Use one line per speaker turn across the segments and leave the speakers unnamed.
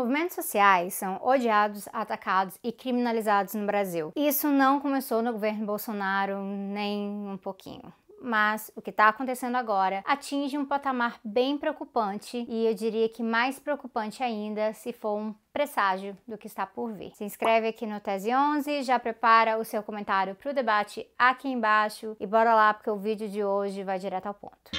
Movimentos sociais são odiados, atacados e criminalizados no Brasil. Isso não começou no governo Bolsonaro nem um pouquinho mas o que está acontecendo agora atinge um patamar bem preocupante e eu diria que mais preocupante ainda se for um presságio do que está por vir. Se inscreve aqui no Tese 11, já prepara o seu comentário para o debate aqui embaixo e bora lá porque o vídeo de hoje vai direto ao ponto.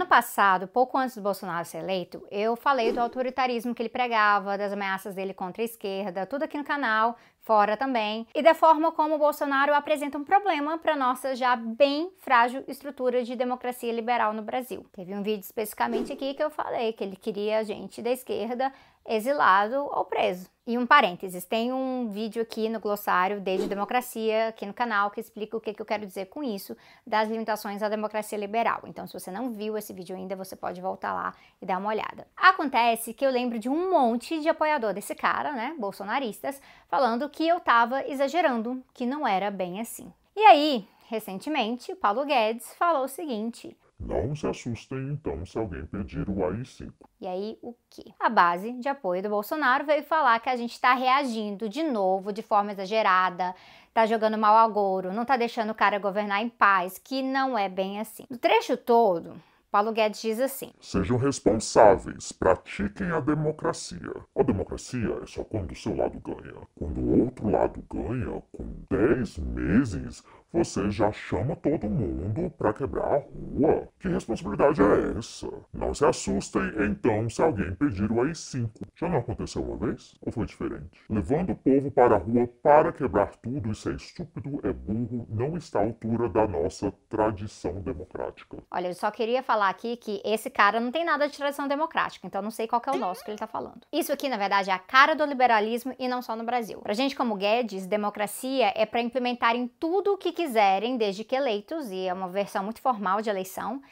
Ano passado, pouco antes do Bolsonaro ser eleito, eu falei do autoritarismo que ele pregava, das ameaças dele contra a esquerda, tudo aqui no canal, fora também, e da forma como o Bolsonaro apresenta um problema para nossa já bem frágil estrutura de democracia liberal no Brasil. Teve um vídeo especificamente aqui que eu falei que ele queria gente da esquerda exilado ou preso. E um parênteses, tem um vídeo aqui no glossário Desde Democracia, aqui no canal, que explica o que, que eu quero dizer com isso, das limitações à democracia liberal. Então, se você não viu esse vídeo ainda, você pode voltar lá e dar uma olhada. Acontece que eu lembro de um monte de apoiador desse cara, né, bolsonaristas, falando que eu tava exagerando, que não era bem assim. E aí, recentemente, o Paulo Guedes falou o seguinte:
não se assustem então se alguém pedir o AI-5.
E aí o que? A base de apoio do Bolsonaro veio falar que a gente está reagindo de novo de forma exagerada, tá jogando mal ao Goro, não tá deixando o cara governar em paz, que não é bem assim. No trecho todo, Paulo Guedes diz assim:
Sejam responsáveis, pratiquem a democracia. A democracia é só quando o seu lado ganha. Quando o outro lado ganha, com 10 meses, você já chama todo mundo para quebrar a rua. Que responsabilidade é essa? Não se assustem então se alguém pedir o AI-5. Já não aconteceu uma vez? Ou foi diferente? Levando o povo para a rua para quebrar tudo, isso é estúpido, é burro, não está à altura da nossa tradição democrática.
Olha, eu só queria falar aqui que esse cara não tem nada de tradição democrática, então não sei qual é o nosso que ele está falando. Isso aqui, na verdade, é a cara do liberalismo e não só no Brasil. Pra gente como Guedes, democracia é para implementar em tudo o que quiserem, desde que eleitos, e é uma versão muito formal de eleição.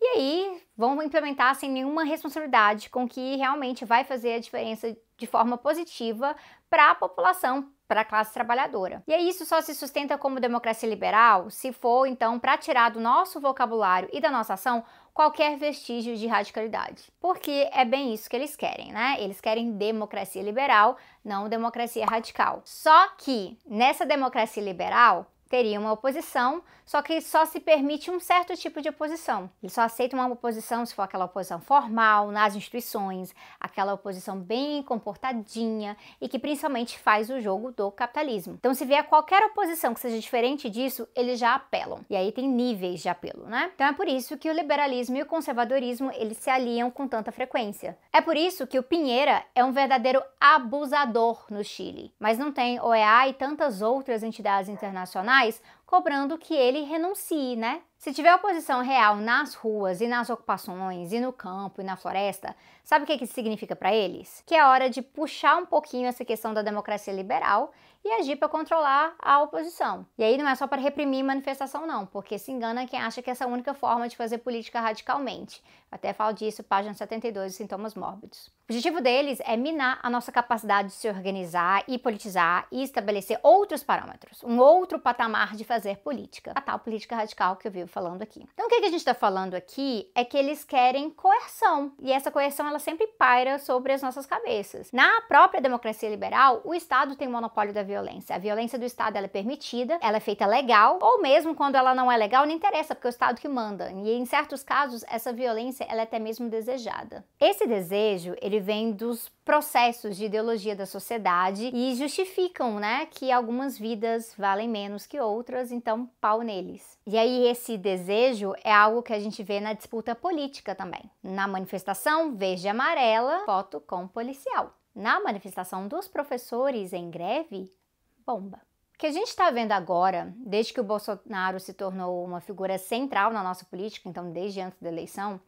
E aí vão implementar sem nenhuma responsabilidade com que realmente vai fazer a diferença de forma positiva para a população, para a classe trabalhadora. E isso só se sustenta como democracia liberal se for então para tirar do nosso vocabulário e da nossa ação qualquer vestígio de radicalidade. Porque é bem isso que eles querem, né? Eles querem democracia liberal, não democracia radical. Só que nessa democracia liberal teria uma oposição, só que só se permite um certo tipo de oposição. Ele só aceita uma oposição se for aquela oposição formal, nas instituições, aquela oposição bem comportadinha e que principalmente faz o jogo do capitalismo. Então, se vier qualquer oposição que seja diferente disso, eles já apelam. E aí tem níveis de apelo, né? Então é por isso que o liberalismo e o conservadorismo eles se aliam com tanta frequência. É por isso que o Pinheira é um verdadeiro abusador no Chile, mas não tem OEA e tantas outras entidades internacionais cobrando que ele renuncie, né? Se tiver oposição real nas ruas e nas ocupações e no campo e na floresta, sabe o que isso significa para eles? Que é hora de puxar um pouquinho essa questão da democracia liberal e agir para controlar a oposição. E aí não é só para reprimir manifestação não, porque se engana quem acha que essa é a única forma de fazer política radicalmente. Até falo disso, página 72, Sintomas Mórbidos. O objetivo deles é minar a nossa capacidade de se organizar e politizar e estabelecer outros parâmetros, um outro patamar de fazer política, a tal política radical que eu vivo falando aqui. Então o que, a gente está falando aqui é que eles querem coerção, e essa coerção ela sempre paira sobre as nossas cabeças. Na própria democracia liberal, o Estado tem monopólio da violência. A violência do Estado é permitida, ela é feita legal, ou mesmo quando ela não é legal, não interessa, porque é o Estado que manda. E em certos casos, essa violência é até mesmo desejada. Esse desejo, ele vem dos processos de ideologia da sociedade e justificam, né, que algumas vidas valem menos que outras, então pau neles. E aí esse desejo é algo que a gente vê na disputa política também. Na manifestação verde amarela, foto com policial. Na manifestação dos professores em greve, bomba. O que a gente está vendo agora, desde que o Bolsonaro se tornou uma figura central na nossa política, então desde antes da eleição,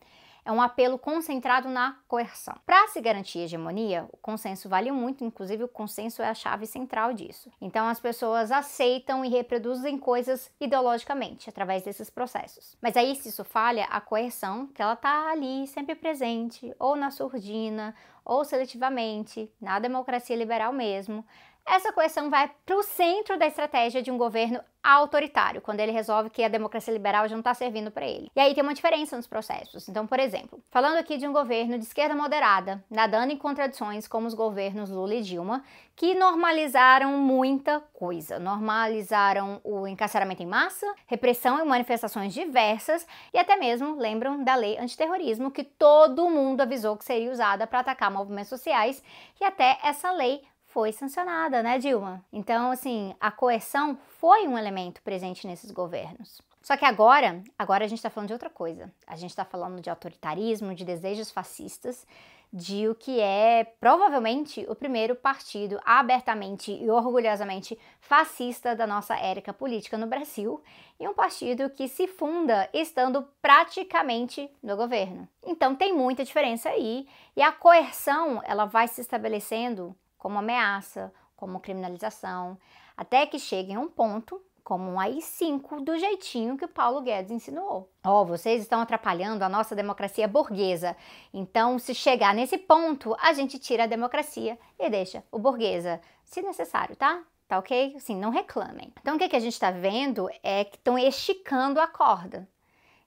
é um apelo concentrado na coerção. Para se garantir hegemonia, o consenso vale muito, inclusive o consenso é a chave central disso. Então as pessoas aceitam e reproduzem coisas ideologicamente através desses processos. Mas aí se isso falha, a coerção, que ela tá ali sempre presente, ou na surdina, ou seletivamente, na democracia liberal mesmo, essa coerção vai para o centro da estratégia de um governo autoritário, quando ele resolve que a democracia liberal já não está servindo para ele. E aí tem uma diferença nos processos. Então, por exemplo, falando aqui de um governo de esquerda moderada, nadando em contradições como os governos Lula e Dilma, que normalizaram muita coisa. Normalizaram o encarceramento em massa, repressão e manifestações diversas e até mesmo lembram da lei antiterrorismo que todo mundo avisou que seria usada para atacar movimentos sociais e até essa lei foi sancionada, né, Dilma? Então, assim, a coerção foi um elemento presente nesses governos. Só que agora, agora a gente está falando de outra coisa. A gente está falando de autoritarismo, de desejos fascistas, de o que é provavelmente o primeiro partido abertamente e orgulhosamente fascista da nossa época política no Brasil e um partido que se funda estando praticamente no governo. Então tem muita diferença aí e a coerção ela vai se estabelecendo como ameaça, como criminalização, até que chegue a um ponto como um AI-5 do jeitinho que Paulo Guedes insinuou. Ó, oh, vocês estão atrapalhando a nossa democracia burguesa. Então, se chegar nesse ponto, a gente tira a democracia e deixa o burguesa, se necessário, tá? Tá ok? Assim, não reclamem. Então, o que, que a gente está vendo é que estão esticando a corda.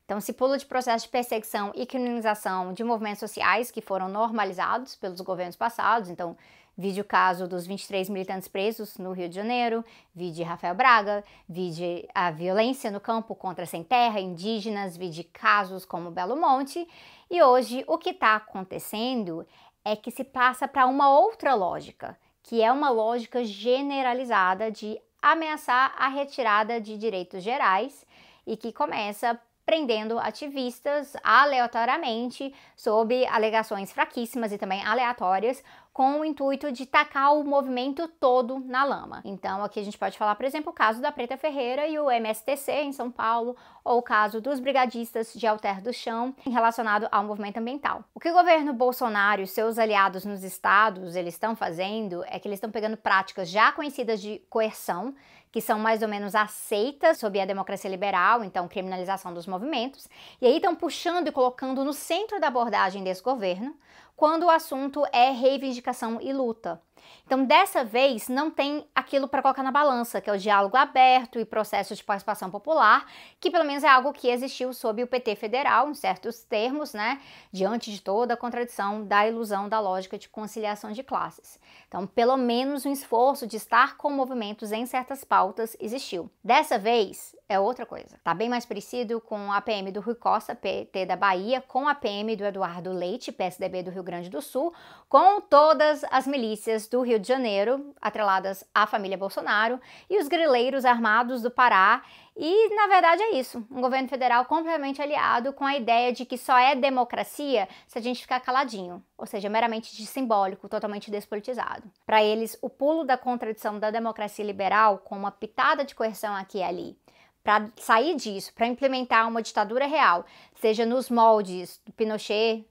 Então, se pula de processo de perseguição e criminalização de movimentos sociais que foram normalizados pelos governos passados. Então, Vide o caso dos 23 militantes presos no Rio de Janeiro, vide Rafael Braga, vide a violência no campo contra sem terra, indígenas, vide casos como Belo Monte. E hoje o que está acontecendo é que se passa para uma outra lógica, que é uma lógica generalizada de ameaçar a retirada de direitos gerais e que começa prendendo ativistas aleatoriamente sob alegações fraquíssimas e também aleatórias, com o intuito de tacar o movimento todo na lama. Então, aqui a gente pode falar, por exemplo, o caso da Preta Ferreira e o MSTC em São Paulo, ou o caso dos brigadistas de Alter do Chão relacionado ao movimento ambiental. O que o governo Bolsonaro e seus aliados nos estados eles estão fazendo é que eles estão pegando práticas já conhecidas de coerção, que são mais ou menos aceitas sob a democracia liberal, então criminalização dos movimentos, e aí estão puxando e colocando no centro da abordagem desse governo quando o assunto é reivindicação e luta. Então, dessa vez, não tem aquilo para colocar na balança, que é o diálogo aberto e processo de participação popular, que pelo menos é algo que existiu sob o PT federal, em certos termos, né, diante de toda a contradição da ilusão da lógica de conciliação de classes. Então, pelo menos um esforço de estar com movimentos em certas pautas existiu. Dessa vez, é outra coisa. Tá bem mais parecido com a PM do Rui Costa, PT da Bahia, com a PM do Eduardo Leite, PSDB do Rio Grande do Sul, com todas as milícias do Rio de Janeiro, atreladas à família Bolsonaro, e os grileiros armados do Pará. E, na verdade, é isso. Um governo federal completamente aliado com a ideia de que só é democracia se a gente ficar caladinho, ou seja, meramente de simbólico, totalmente despolitizado. Para eles, o pulo da contradição da democracia liberal, com uma pitada de coerção aqui e ali, para sair disso, para implementar uma ditadura real, seja nos moldes do Pinochet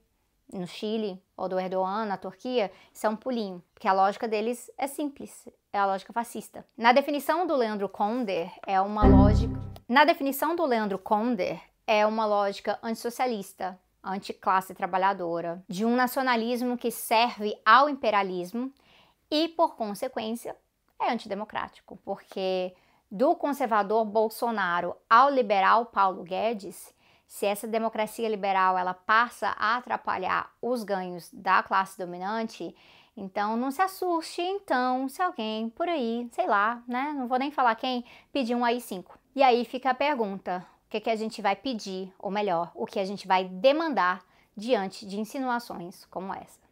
no Chile ou do Erdogan na Turquia, isso é um pulinho, porque a lógica deles é simples, é a lógica fascista. Na definição do Leandro Konder, é uma lógica. Na definição do Leandro Konder, é uma lógica antissocialista, anticlasse trabalhadora, de um nacionalismo que serve ao imperialismo e, por consequência, é antidemocrático, porque do conservador Bolsonaro ao liberal Paulo Guedes, se essa democracia liberal ela passa a atrapalhar os ganhos da classe dominante, então não se assuste então se alguém por aí, sei lá, né, não vou nem falar quem, pedir um AI-5. E aí fica a pergunta, o que, que a gente vai pedir, ou melhor, o que a gente vai demandar diante de insinuações como essa.